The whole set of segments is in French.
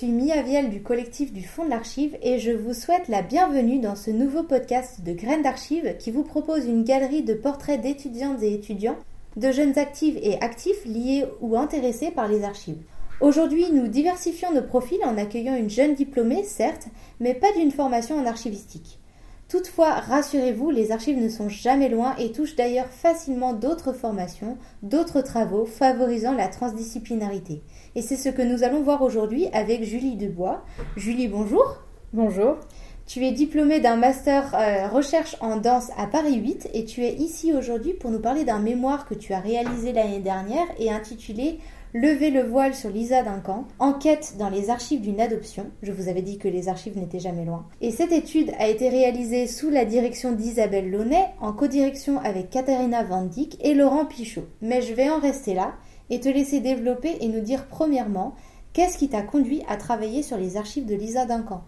Je suis Mia Viel du collectif du Fonds de l'Archive et je vous souhaite la bienvenue dans ce nouveau podcast de Graines d'Archives qui vous propose une galerie de portraits d'étudiantes et étudiants, de jeunes actifs et actifs liés ou intéressés par les archives. Aujourd'hui, nous diversifions nos profils en accueillant une jeune diplômée, certes, mais pas d'une formation en archivistique. Toutefois, rassurez-vous, les archives ne sont jamais loin et touchent d'ailleurs facilement d'autres formations, d'autres travaux favorisant la transdisciplinarité. Et c'est ce que nous allons voir aujourd'hui avec Julie Dubois. Julie, bonjour. Bonjour. Tu es diplômée d'un master euh, recherche en danse à Paris 8 et tu es ici aujourd'hui pour nous parler d'un mémoire que tu as réalisé l'année dernière et intitulé Lever le voile sur Lisa Duncan, enquête dans les archives d'une adoption. Je vous avais dit que les archives n'étaient jamais loin. Et cette étude a été réalisée sous la direction d'Isabelle Launay, en codirection avec Katharina Van Dyck et Laurent Pichot. Mais je vais en rester là et te laisser développer et nous dire premièrement qu'est-ce qui t'a conduit à travailler sur les archives de Lisa Duncan.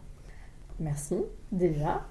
Merci déjà.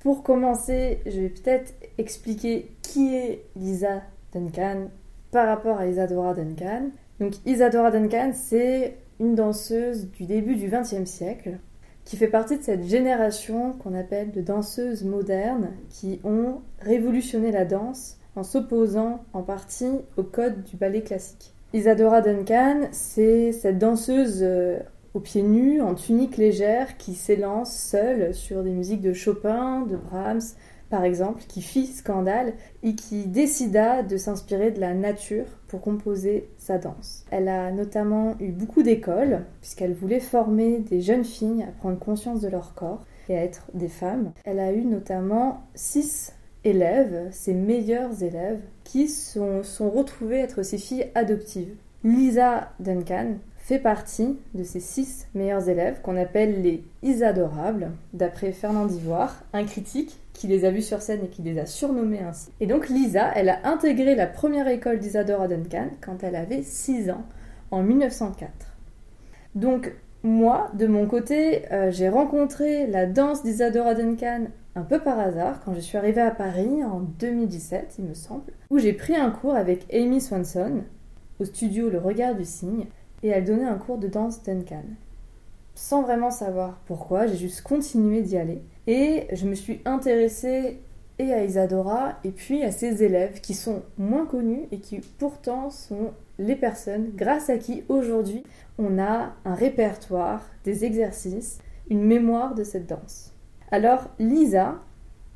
Pour commencer, je vais peut-être expliquer qui est Lisa Duncan par rapport à Isadora Duncan. Donc Isadora Duncan, c'est une danseuse du début du XXe siècle qui fait partie de cette génération qu'on appelle de danseuses modernes qui ont révolutionné la danse en s'opposant en partie au code du ballet classique. Isadora Duncan, c'est cette danseuse euh, aux pieds nus, en tunique légère, qui s'élance seule sur des musiques de Chopin, de Brahms, par exemple, qui fit scandale et qui décida de s'inspirer de la nature pour composer sa danse. Elle a notamment eu beaucoup d'écoles, puisqu'elle voulait former des jeunes filles à prendre conscience de leur corps et à être des femmes. Elle a eu notamment six élèves, ses meilleurs élèves, qui sont, sont retrouvés être ses filles adoptives. Lisa Duncan fait partie de ces six meilleurs élèves qu'on appelle les Isadorables, d'après Fernand Ivoire, un critique qui les a vus sur scène et qui les a surnommés ainsi. Et donc Lisa, elle a intégré la première école d'Isadora Duncan quand elle avait 6 ans, en 1904. Donc moi, de mon côté, euh, j'ai rencontré la danse d'Isadora Duncan un peu par hasard quand je suis arrivée à Paris en 2017, il me semble, où j'ai pris un cours avec Amy Swanson au studio Le Regard du Cygne et elle donnait un cours de danse Duncan. Sans vraiment savoir pourquoi, j'ai juste continué d'y aller et je me suis intéressée et à Isadora et puis à ses élèves qui sont moins connus et qui pourtant sont les personnes grâce à qui aujourd'hui on a un répertoire, des exercices, une mémoire de cette danse. Alors Lisa,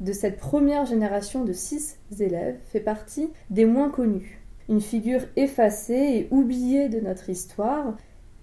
de cette première génération de six élèves, fait partie des moins connus. Une figure effacée et oubliée de notre histoire,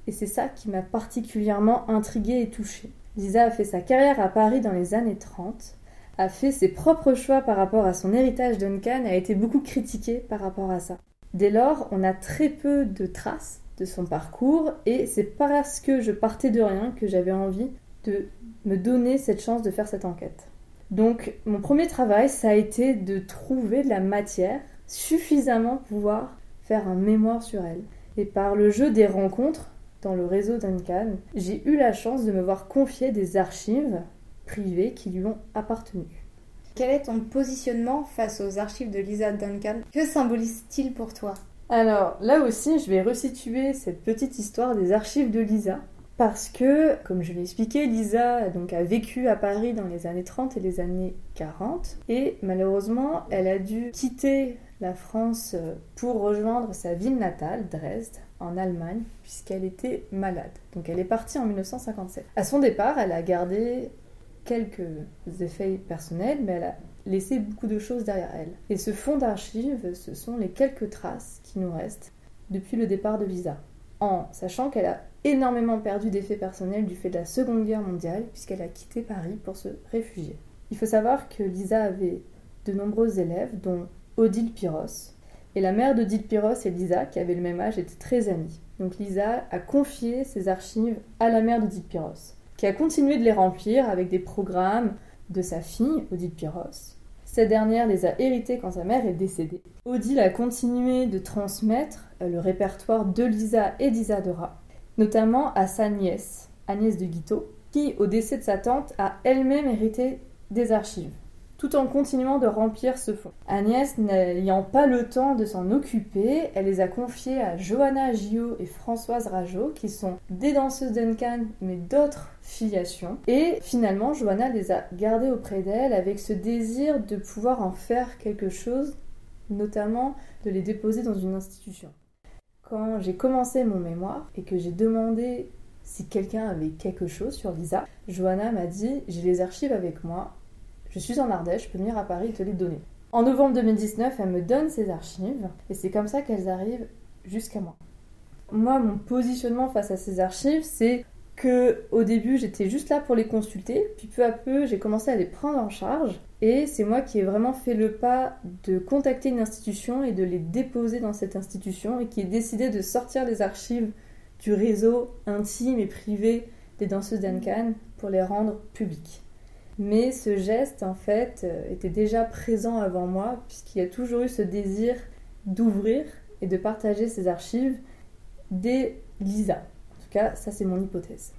et c'est ça qui m'a particulièrement intriguée et touchée. Lisa a fait sa carrière à Paris dans les années 30, a fait ses propres choix par rapport à son héritage Duncan a été beaucoup critiquée par rapport à ça. Dès lors, on a très peu de traces de son parcours et c'est parce que je partais de rien que j'avais envie de me donner cette chance de faire cette enquête. Donc mon premier travail, ça a été de trouver de la matière suffisamment pouvoir faire un mémoire sur elle. Et par le jeu des rencontres dans le réseau Duncan, j'ai eu la chance de me voir confier des archives privées qui lui ont appartenu. Quel est ton positionnement face aux archives de Lisa Duncan? Que symbolise-t-il pour toi? Alors là aussi, je vais resituer cette petite histoire des archives de Lisa. Parce que, comme je l'ai expliqué, Lisa donc, a vécu à Paris dans les années 30 et les années 40. Et malheureusement, elle a dû quitter la France pour rejoindre sa ville natale, Dresde, en Allemagne, puisqu'elle était malade. Donc elle est partie en 1957. À son départ, elle a gardé quelques effets personnels, mais elle a laissé beaucoup de choses derrière elle. Et ce fonds d'archives, ce sont les quelques traces qui nous restent depuis le départ de Lisa. En sachant qu'elle a énormément perdu d'effets personnels du fait de la Seconde Guerre mondiale, puisqu'elle a quitté Paris pour se réfugier. Il faut savoir que Lisa avait de nombreux élèves, dont Odile Piros. Et la mère d'Odile Piros et Lisa, qui avaient le même âge, étaient très amies. Donc Lisa a confié ses archives à la mère d'Odile Piros qui a continué de les remplir avec des programmes de sa fille, Odile Piros. Cette dernière les a hérités quand sa mère est décédée. Odile a continué de transmettre euh, le répertoire de Lisa et d'Isadora, notamment à sa nièce, Agnès de Guiteau, qui, au décès de sa tante, a elle-même hérité des archives. Tout en continuant de remplir ce fond. Agnès, n'ayant pas le temps de s'en occuper, elle les a confiés à Johanna Gio et Françoise Rajot, qui sont des danseuses Duncan, mais d'autres filiations. Et finalement, Johanna les a gardées auprès d'elle avec ce désir de pouvoir en faire quelque chose, notamment de les déposer dans une institution. Quand j'ai commencé mon mémoire et que j'ai demandé si quelqu'un avait quelque chose sur Lisa, Johanna m'a dit J'ai les archives avec moi, je suis en Ardèche, je peux venir à Paris et te les donner. En novembre 2019, elle me donne ses archives et c'est comme ça qu'elles arrivent jusqu'à moi. Moi, mon positionnement face à ces archives, c'est que au début, j'étais juste là pour les consulter, puis peu à peu, j'ai commencé à les prendre en charge et c'est moi qui ai vraiment fait le pas de contacter une institution et de les déposer dans cette institution et qui ai décidé de sortir les archives du réseau intime et privé des danseuses d'Ancan pour les rendre publiques. Mais ce geste, en fait, euh, était déjà présent avant moi, puisqu'il y a toujours eu ce désir d'ouvrir et de partager ces archives dès Lisa. En tout cas, ça c'est mon hypothèse.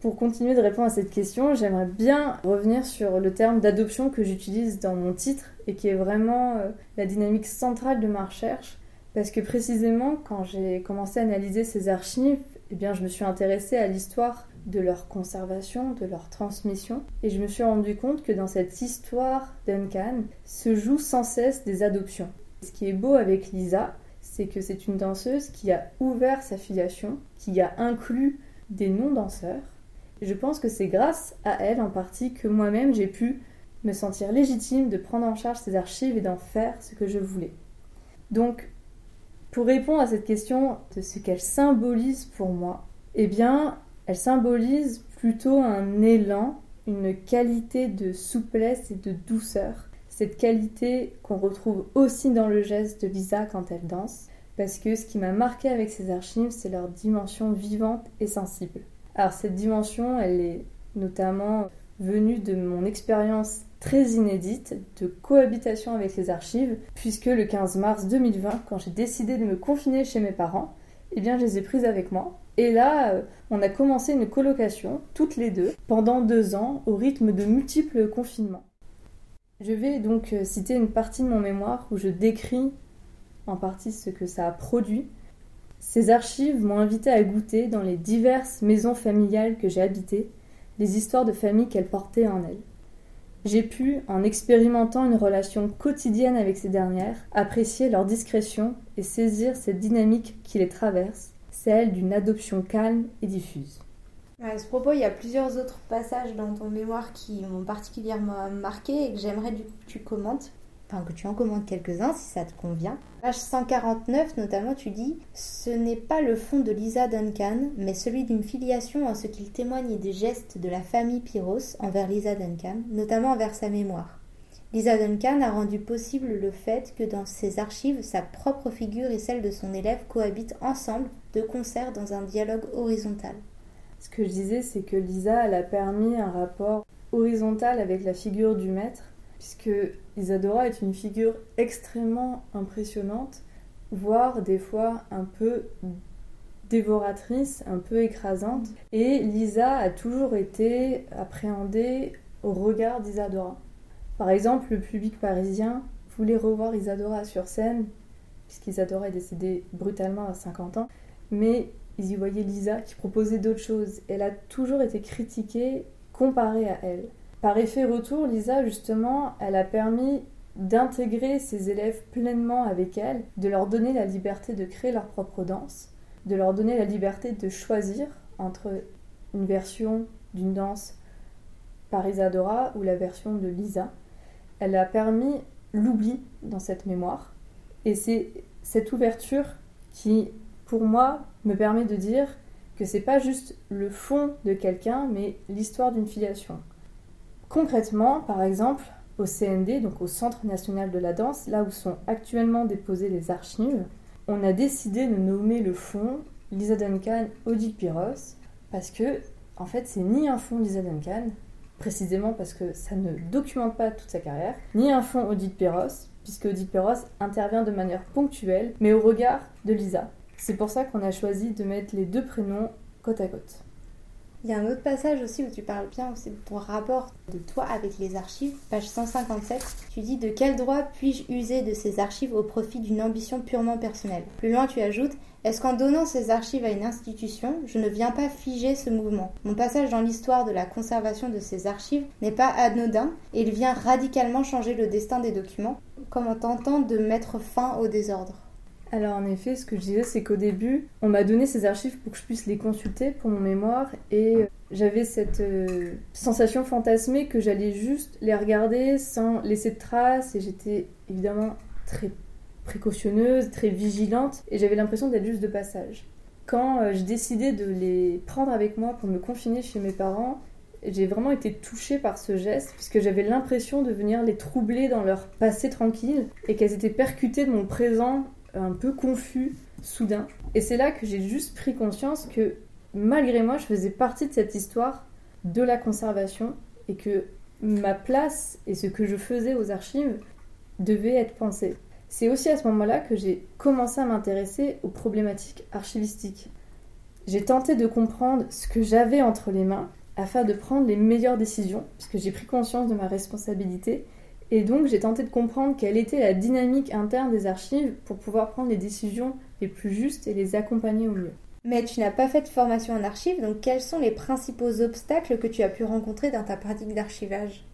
Pour continuer de répondre à cette question, j'aimerais bien revenir sur le terme d'adoption que j'utilise dans mon titre et qui est vraiment euh, la dynamique centrale de ma recherche. Parce que précisément, quand j'ai commencé à analyser ces archives, eh bien, je me suis intéressée à l'histoire de leur conservation, de leur transmission. Et je me suis rendu compte que dans cette histoire Duncan se jouent sans cesse des adoptions. Ce qui est beau avec Lisa, c'est que c'est une danseuse qui a ouvert sa filiation, qui a inclus des non-danseurs. Je pense que c'est grâce à elle en partie que moi-même j'ai pu me sentir légitime de prendre en charge ces archives et d'en faire ce que je voulais. Donc, pour répondre à cette question de ce qu'elle symbolise pour moi, eh bien, elle symbolise plutôt un élan, une qualité de souplesse et de douceur. Cette qualité qu'on retrouve aussi dans le geste de Lisa quand elle danse, parce que ce qui m'a marqué avec ces archives, c'est leur dimension vivante et sensible. Alors cette dimension, elle est notamment venue de mon expérience très inédite de cohabitation avec les archives, puisque le 15 mars 2020, quand j'ai décidé de me confiner chez mes parents, eh bien je les ai prises avec moi et là, euh, on a commencé une colocation, toutes les deux, pendant deux ans, au rythme de multiples confinements. Je vais donc euh, citer une partie de mon mémoire où je décris en partie ce que ça a produit. Ces archives m'ont invité à goûter dans les diverses maisons familiales que j'ai habitées les histoires de famille qu'elles portaient en elles. J'ai pu, en expérimentant une relation quotidienne avec ces dernières, apprécier leur discrétion et saisir cette dynamique qui les traverse celle d'une adoption calme et diffuse. À ce propos, il y a plusieurs autres passages dans ton mémoire qui m'ont particulièrement marqué et que j'aimerais que tu commentes. Que tu en commentes quelques-uns si ça te convient. Page 149, notamment, tu dis Ce n'est pas le fond de Lisa Duncan, mais celui d'une filiation en ce qu'il témoigne des gestes de la famille Pyros envers Lisa Duncan, notamment envers sa mémoire. Lisa Duncan a rendu possible le fait que dans ses archives, sa propre figure et celle de son élève cohabitent ensemble, de concert, dans un dialogue horizontal. Ce que je disais, c'est que Lisa, elle a permis un rapport horizontal avec la figure du maître, puisque Isadora est une figure extrêmement impressionnante, voire des fois un peu dévoratrice, un peu écrasante. Et Lisa a toujours été appréhendée au regard d'Isadora. Par exemple, le public parisien voulait revoir Isadora sur scène, puisqu'Isadora est décédée brutalement à 50 ans, mais ils y voyaient Lisa qui proposait d'autres choses. Elle a toujours été critiquée comparée à elle. Par effet retour, Lisa, justement, elle a permis d'intégrer ses élèves pleinement avec elle, de leur donner la liberté de créer leur propre danse, de leur donner la liberté de choisir entre une version d'une danse par Isadora ou la version de Lisa elle a permis l'oubli dans cette mémoire. Et c'est cette ouverture qui, pour moi, me permet de dire que c'est pas juste le fond de quelqu'un, mais l'histoire d'une filiation. Concrètement, par exemple, au CND, donc au Centre national de la danse, là où sont actuellement déposées les archives, on a décidé de nommer le fond Lisa Duncan Odile Piros parce que, en fait, c'est ni un fond Lisa Duncan, précisément parce que ça ne documente pas toute sa carrière, ni un fond Odile Perros, puisque Odile Perros intervient de manière ponctuelle, mais au regard de Lisa. C'est pour ça qu'on a choisi de mettre les deux prénoms côte à côte. Il y a un autre passage aussi où tu parles bien aussi de ton rapport de toi avec les archives, page 157. Tu dis de quel droit puis-je user de ces archives au profit d'une ambition purement personnelle? Plus loin, tu ajoutes est-ce qu'en donnant ces archives à une institution, je ne viens pas figer ce mouvement? Mon passage dans l'histoire de la conservation de ces archives n'est pas anodin et il vient radicalement changer le destin des documents, comme en tentant de mettre fin au désordre? Alors en effet, ce que je disais, c'est qu'au début, on m'a donné ces archives pour que je puisse les consulter pour mon mémoire et euh, j'avais cette euh, sensation fantasmée que j'allais juste les regarder sans laisser de traces et j'étais évidemment très précautionneuse, très vigilante, et j'avais l'impression d'être juste de passage. Quand euh, j'ai décidé de les prendre avec moi pour me confiner chez mes parents, j'ai vraiment été touchée par ce geste, puisque j'avais l'impression de venir les troubler dans leur passé tranquille, et qu'elles étaient percutées de mon présent un peu confus, soudain. Et c'est là que j'ai juste pris conscience que malgré moi, je faisais partie de cette histoire de la conservation, et que ma place et ce que je faisais aux archives devait être pensé. C'est aussi à ce moment-là que j'ai commencé à m'intéresser aux problématiques archivistiques. J'ai tenté de comprendre ce que j'avais entre les mains afin de prendre les meilleures décisions, puisque j'ai pris conscience de ma responsabilité, et donc j'ai tenté de comprendre quelle était la dynamique interne des archives pour pouvoir prendre les décisions les plus justes et les accompagner au mieux. Mais tu n'as pas fait de formation en archives, donc quels sont les principaux obstacles que tu as pu rencontrer dans ta pratique d'archivage?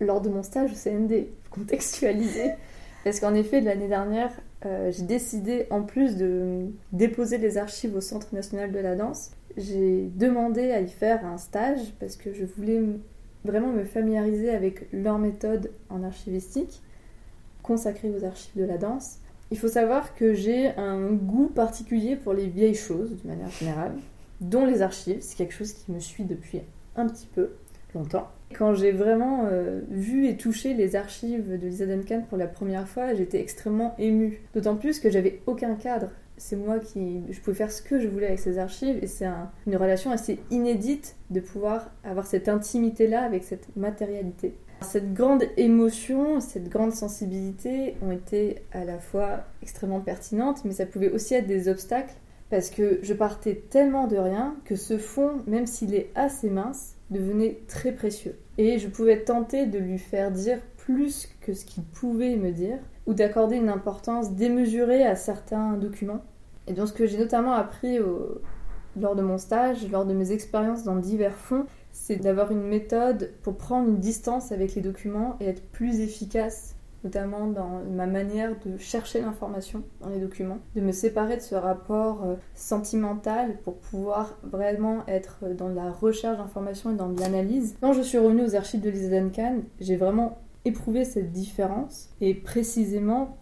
Lors de mon stage au CND, contextualisé, parce qu'en effet, l'année dernière, euh, j'ai décidé, en plus de déposer les archives au Centre national de la danse, j'ai demandé à y faire un stage parce que je voulais vraiment me familiariser avec leur méthode en archivistique consacrée aux archives de la danse. Il faut savoir que j'ai un goût particulier pour les vieilles choses, de manière générale, dont les archives. C'est quelque chose qui me suit depuis un petit peu longtemps. Quand j'ai vraiment euh, vu et touché les archives de Lisa Duncan pour la première fois, j'étais extrêmement émue. D'autant plus que j'avais aucun cadre. C'est moi qui. Je pouvais faire ce que je voulais avec ces archives et c'est une relation assez inédite de pouvoir avoir cette intimité-là avec cette matérialité. Cette grande émotion, cette grande sensibilité ont été à la fois extrêmement pertinentes, mais ça pouvait aussi être des obstacles parce que je partais tellement de rien que ce fond, même s'il est assez mince, devenait très précieux. Et je pouvais tenter de lui faire dire plus que ce qu'il pouvait me dire, ou d'accorder une importance démesurée à certains documents. Et donc ce que j'ai notamment appris lors de mon stage, lors de mes expériences dans divers fonds, c'est d'avoir une méthode pour prendre une distance avec les documents et être plus efficace notamment dans ma manière de chercher l'information dans les documents, de me séparer de ce rapport euh, sentimental pour pouvoir vraiment être dans la recherche d'information et dans l'analyse. Quand je suis revenue aux archives de Lisa Duncan, j'ai vraiment éprouvé cette différence. Et précisément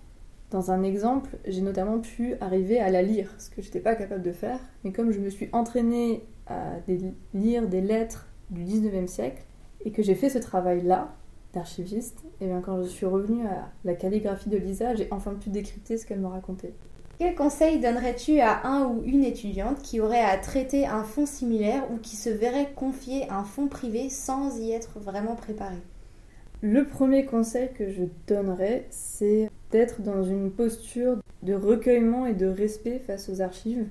dans un exemple, j'ai notamment pu arriver à la lire, ce que je n'étais pas capable de faire, mais comme je me suis entraînée à lire des lettres du 19e siècle et que j'ai fait ce travail-là, d'archiviste, et bien quand je suis revenue à la calligraphie de Lisa, j'ai enfin pu décrypter ce qu'elle me racontait. Quel conseil donnerais-tu à un ou une étudiante qui aurait à traiter un fonds similaire ou qui se verrait confier un fonds privé sans y être vraiment préparé Le premier conseil que je donnerais, c'est d'être dans une posture de recueillement et de respect face aux archives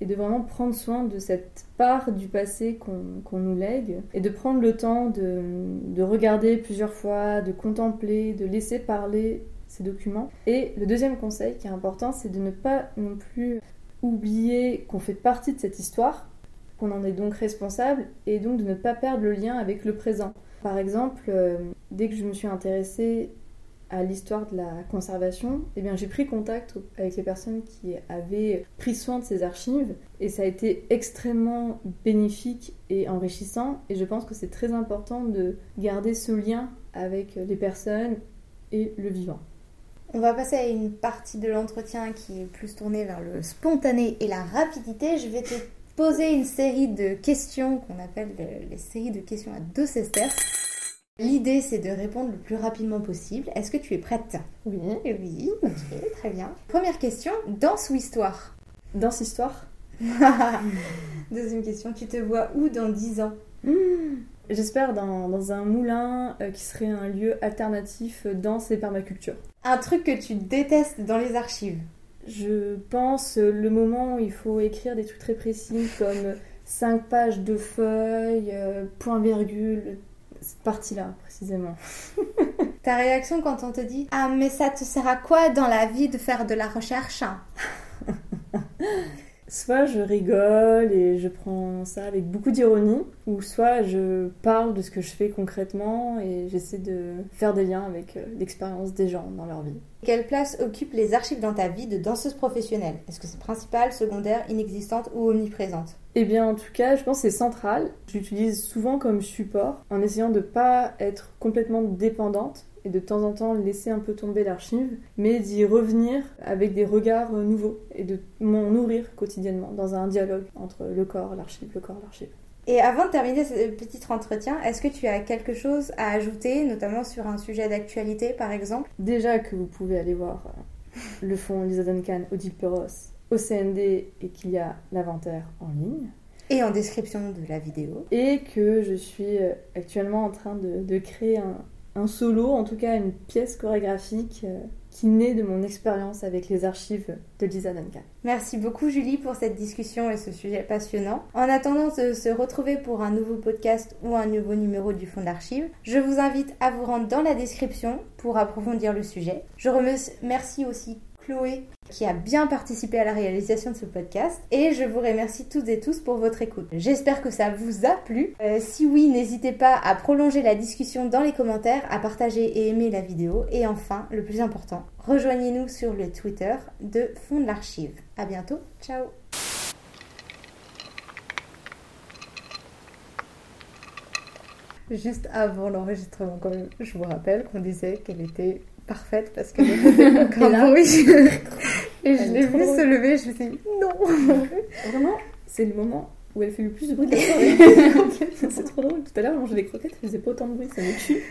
et de vraiment prendre soin de cette part du passé qu'on nous lègue et de prendre le temps de, de, regarder plusieurs fois, de contempler, de laisser parler ces documents. Et le deuxième conseil qui est important, c'est de ne pas non plus oublier qu'on fait partie de cette histoire, qu'on en est donc responsable et donc de ne pas perdre le lien avec le présent. Par exemple, euh, dès que je me suis intéressée à l'histoire de la conservation, eh bien, j'ai pris contact avec les personnes qui avaient pris soin de ces archives et ça a été extrêmement bénéfique et enrichissant et je pense que c'est très important de garder ce lien avec les personnes et le vivant. On va passer à une partie de l'entretien qui est plus tournée vers le spontané et la rapidité. Je vais te poser une série de questions qu'on appelle les séries de questions à deux sesterces. L'idée, c'est de répondre le plus rapidement possible. Est-ce que tu es prête? Oui. Oui, ok, très bien. Première question, danse ou histoire? Danse histoire. Deuxième question, tu te vois où dans 10 ans? Hmm. J'espère dans, un moulin euh, qui serait un lieu alternatif danse et permaculture. Un truc que tu détestes dans les archives Je pense le moment où il faut écrire des trucs très précis comme 5 pages de feuilles, euh, point virgule, cette partie-là précisément. Ta réaction quand on te dit Ah, mais ça te sert à quoi dans la vie de faire de la recherche Soit je rigole et je prends ça avec beaucoup d'ironie, ou soit je parle de ce que je fais concrètement et j'essaie de faire des liens avec euh, l'expérience des gens dans leur vie. Quelle place occupent les archives dans ta vie de danseuse professionnelle? Est-ce que c'est principal, secondaire, inexistante ou omniprésente? Eh bien, en tout cas, je pense que c'est central. Je l'utilise souvent comme support en essayant de ne pas être complètement dépendante et de temps en temps laisser un peu tomber l'archive, mais d'y revenir avec des regards nouveaux et de m'en nourrir quotidiennement dans un dialogue entre le corps, l'archive, le corps, l'archive. Et avant de terminer ce petit entretien, est-ce que tu as quelque chose à ajouter, notamment sur un sujet d'actualité par exemple? Déjà que vous pouvez aller voir euh, le fonds Lisa Duncan, Odile Perros, au CND et qu'il y a l'inventaire en ligne. Et en description de la vidéo. Et que je suis euh, actuellement en train de, de créer un, un solo, en tout cas une pièce chorégraphique euh, qui naît de mon expérience avec les archives de Lisa Duncan. Merci beaucoup Julie pour cette discussion et ce sujet passionnant. En attendant de se retrouver pour un nouveau podcast ou un nouveau numéro du Fonds d'archives, je vous invite à vous rendre dans la description pour approfondir le sujet. Je remercie aussi Chloé qui a bien participé à la réalisation de ce podcast et je vous remercie toutes et tous pour votre écoute. J'espère que ça vous a plu. Euh, si oui, n'hésitez pas à prolonger la discussion dans les commentaires, à partager et aimer la vidéo et enfin, le plus important, rejoignez-nous sur le Twitter de Fond de l'Archive. À bientôt, ciao Juste avant l'enregistrement, je vous rappelle qu'on disait qu'elle était parfaite parce comme bruit. Et je l'ai vue se lever, je me suis dit non Vraiment, c'est le moment où elle fait le plus de bruit de la soirée. c'est trop drôle. Tout à l'heure, mangeait des croquettes, elle faisait pas autant de bruit, ça me tue.